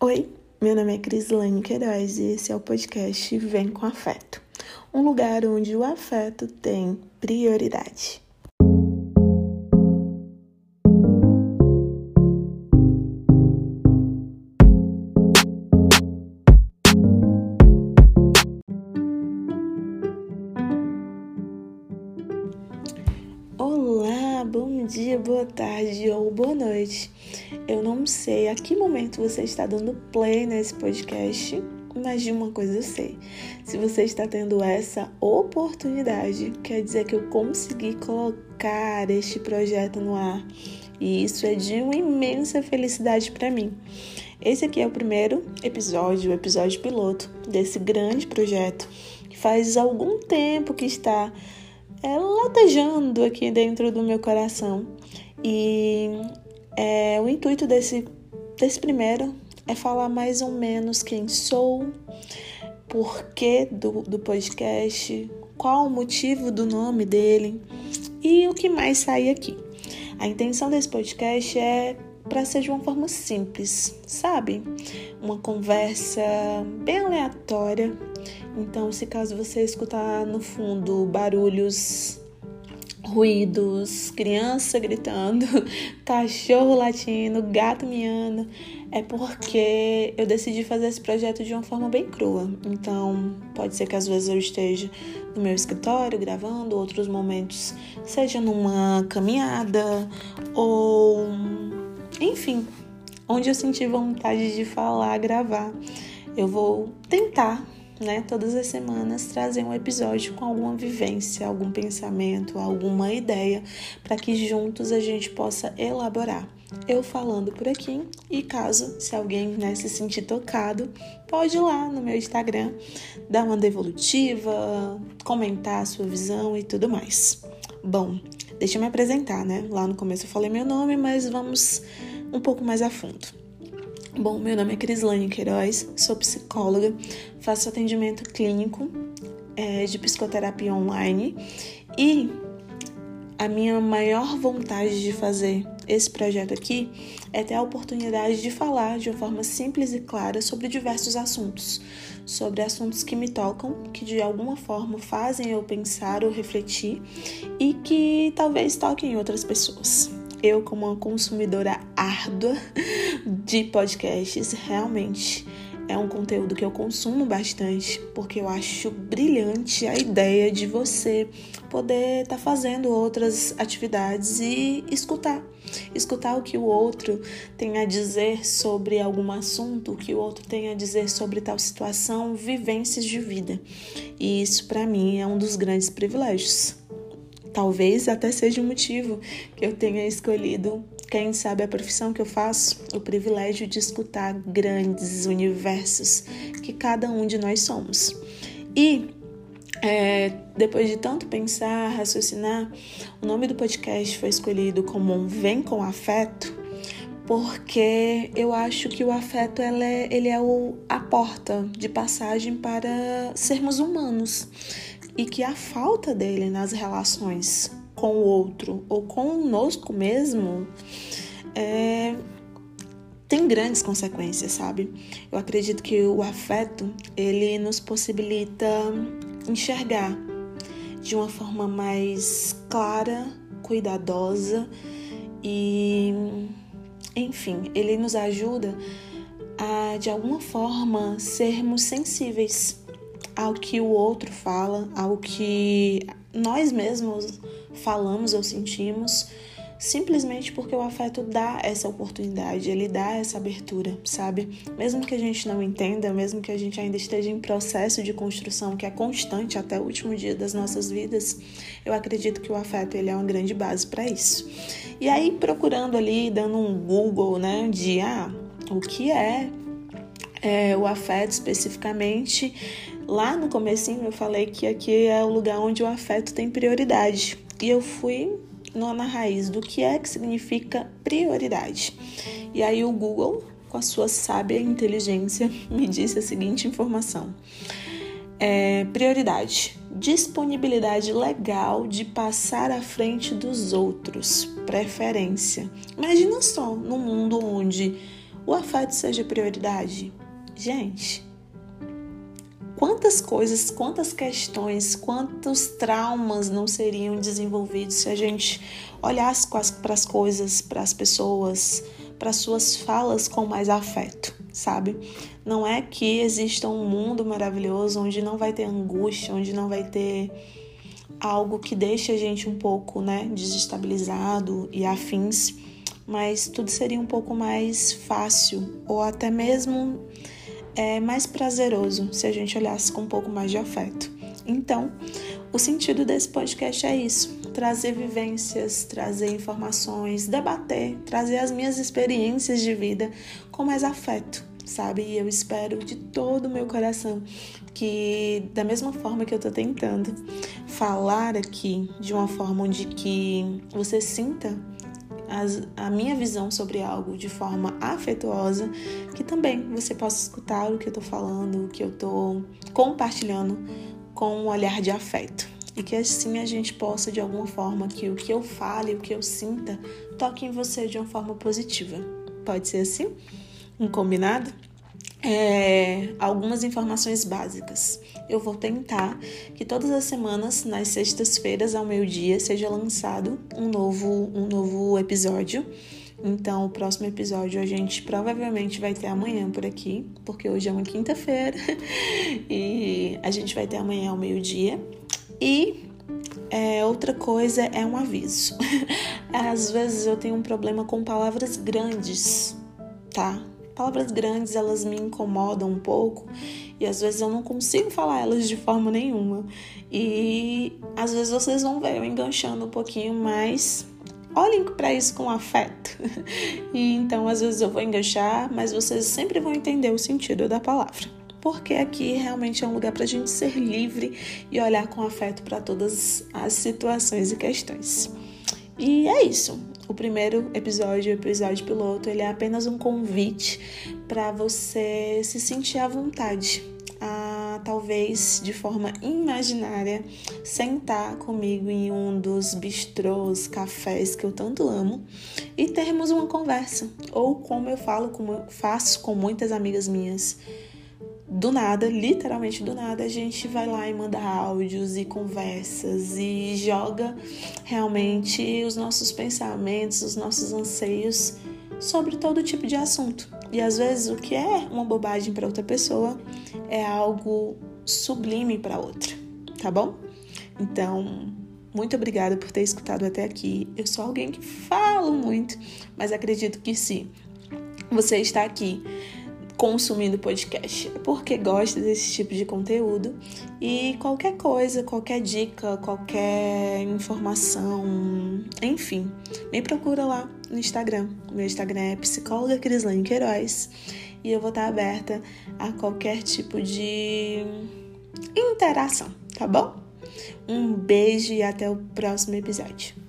Oi, meu nome é Crislane Queiroz e esse é o podcast Vem com Afeto um lugar onde o afeto tem prioridade. Olá, bom dia, boa tarde ou boa noite. Eu não sei a que momento você está dando play nesse podcast, mas de uma coisa eu sei. Se você está tendo essa oportunidade, quer dizer que eu consegui colocar este projeto no ar. E isso é de uma imensa felicidade para mim. Esse aqui é o primeiro episódio, o episódio piloto desse grande projeto que faz algum tempo que está é, latejando aqui dentro do meu coração. E é, o intuito desse, desse primeiro é falar mais ou menos quem sou, porquê do, do podcast, qual o motivo do nome dele e o que mais sai aqui. A intenção desse podcast é para ser de uma forma simples, sabe? Uma conversa bem aleatória. Então, se caso você escutar no fundo barulhos ruídos, criança gritando, cachorro latindo, gato miando, é porque eu decidi fazer esse projeto de uma forma bem crua. Então, pode ser que às vezes eu esteja no meu escritório gravando, outros momentos seja numa caminhada ou enfim, onde eu senti vontade de falar, gravar. Eu vou tentar né, todas as semanas trazer um episódio com alguma vivência, algum pensamento, alguma ideia, para que juntos a gente possa elaborar. Eu falando por aqui e caso se alguém né, se sentir tocado, pode ir lá no meu Instagram, dar uma devolutiva, comentar a sua visão e tudo mais. Bom, deixa eu me apresentar, né? Lá no começo eu falei meu nome, mas vamos um pouco mais a fundo. Bom, meu nome é Crislane Queiroz, sou psicóloga, faço atendimento clínico é, de psicoterapia online e a minha maior vontade de fazer esse projeto aqui é ter a oportunidade de falar de uma forma simples e clara sobre diversos assuntos, sobre assuntos que me tocam, que de alguma forma fazem eu pensar ou refletir e que talvez toquem outras pessoas eu, como uma consumidora árdua de podcasts, realmente é um conteúdo que eu consumo bastante, porque eu acho brilhante a ideia de você poder estar tá fazendo outras atividades e escutar. Escutar o que o outro tem a dizer sobre algum assunto, o que o outro tem a dizer sobre tal situação, vivências de vida. E isso, para mim, é um dos grandes privilégios. Talvez até seja o motivo que eu tenha escolhido, quem sabe, a profissão que eu faço, o privilégio de escutar grandes universos que cada um de nós somos. E é, depois de tanto pensar, raciocinar, o nome do podcast foi escolhido como um Vem com Afeto, porque eu acho que o afeto é, ele é o, a porta de passagem para sermos humanos e que a falta dele nas relações com o outro ou conosco mesmo é, tem grandes consequências, sabe? Eu acredito que o afeto ele nos possibilita enxergar de uma forma mais clara, cuidadosa e, enfim, ele nos ajuda a de alguma forma sermos sensíveis ao que o outro fala, ao que nós mesmos falamos ou sentimos, simplesmente porque o afeto dá essa oportunidade, ele dá essa abertura, sabe? Mesmo que a gente não entenda, mesmo que a gente ainda esteja em processo de construção que é constante até o último dia das nossas vidas, eu acredito que o afeto ele é uma grande base para isso. E aí procurando ali, dando um Google, né, de ah, o que é, é o afeto especificamente, Lá no comecinho eu falei que aqui é o lugar onde o afeto tem prioridade. E eu fui na raiz do que é que significa prioridade. E aí o Google, com a sua sábia inteligência, me disse a seguinte informação. É, prioridade, disponibilidade legal de passar à frente dos outros, preferência. Imagina só, num mundo onde o afeto seja prioridade. Gente, quantas coisas, quantas questões, quantos traumas não seriam desenvolvidos se a gente olhasse para as coisas, para as pessoas, para suas falas com mais afeto, sabe? Não é que exista um mundo maravilhoso onde não vai ter angústia, onde não vai ter algo que deixe a gente um pouco, né, desestabilizado e afins, mas tudo seria um pouco mais fácil ou até mesmo é, mais prazeroso se a gente olhasse com um pouco mais de afeto. Então, o sentido desse podcast é isso: trazer vivências, trazer informações, debater, trazer as minhas experiências de vida com mais afeto, sabe? E eu espero de todo o meu coração que, da mesma forma que eu tô tentando falar aqui, de uma forma onde que você sinta as, a minha visão sobre algo de forma afetuosa, que também você possa escutar o que eu tô falando, o que eu tô compartilhando com um olhar de afeto. E que assim a gente possa, de alguma forma, que o que eu fale, o que eu sinta, toque em você de uma forma positiva. Pode ser assim? Um combinado? É, algumas informações básicas. Eu vou tentar que todas as semanas, nas sextas-feiras ao meio-dia, seja lançado um novo, um novo episódio. Então, o próximo episódio a gente provavelmente vai ter amanhã por aqui, porque hoje é uma quinta-feira e a gente vai ter amanhã ao meio-dia. E é, outra coisa é um aviso. Às vezes eu tenho um problema com palavras grandes, tá? Palavras grandes elas me incomodam um pouco e às vezes eu não consigo falar elas de forma nenhuma. E às vezes vocês vão ver eu enganchando um pouquinho mais olhem para isso com afeto. E então, às vezes eu vou enganchar, mas vocês sempre vão entender o sentido da palavra. Porque aqui realmente é um lugar para a gente ser livre e olhar com afeto para todas as situações e questões. E é isso. O primeiro episódio, o episódio piloto, ele é apenas um convite para você se sentir à vontade talvez de forma imaginária, sentar comigo em um dos bistrôs, cafés que eu tanto amo e termos uma conversa. Ou como eu falo, como eu faço com muitas amigas minhas. Do nada, literalmente do nada, a gente vai lá e manda áudios e conversas e joga realmente os nossos pensamentos, os nossos anseios sobre todo tipo de assunto. E às vezes o que é uma bobagem para outra pessoa é algo sublime para outra, tá bom? Então, muito obrigada por ter escutado até aqui. Eu sou alguém que falo muito, mas acredito que sim. Você está aqui consumindo podcast é porque gosta desse tipo de conteúdo e qualquer coisa, qualquer dica, qualquer informação, enfim, me procura lá no Instagram. Meu Instagram é psicóloga Crislane Queiroz e eu vou estar aberta a qualquer tipo de interação, tá bom? Um beijo e até o próximo episódio.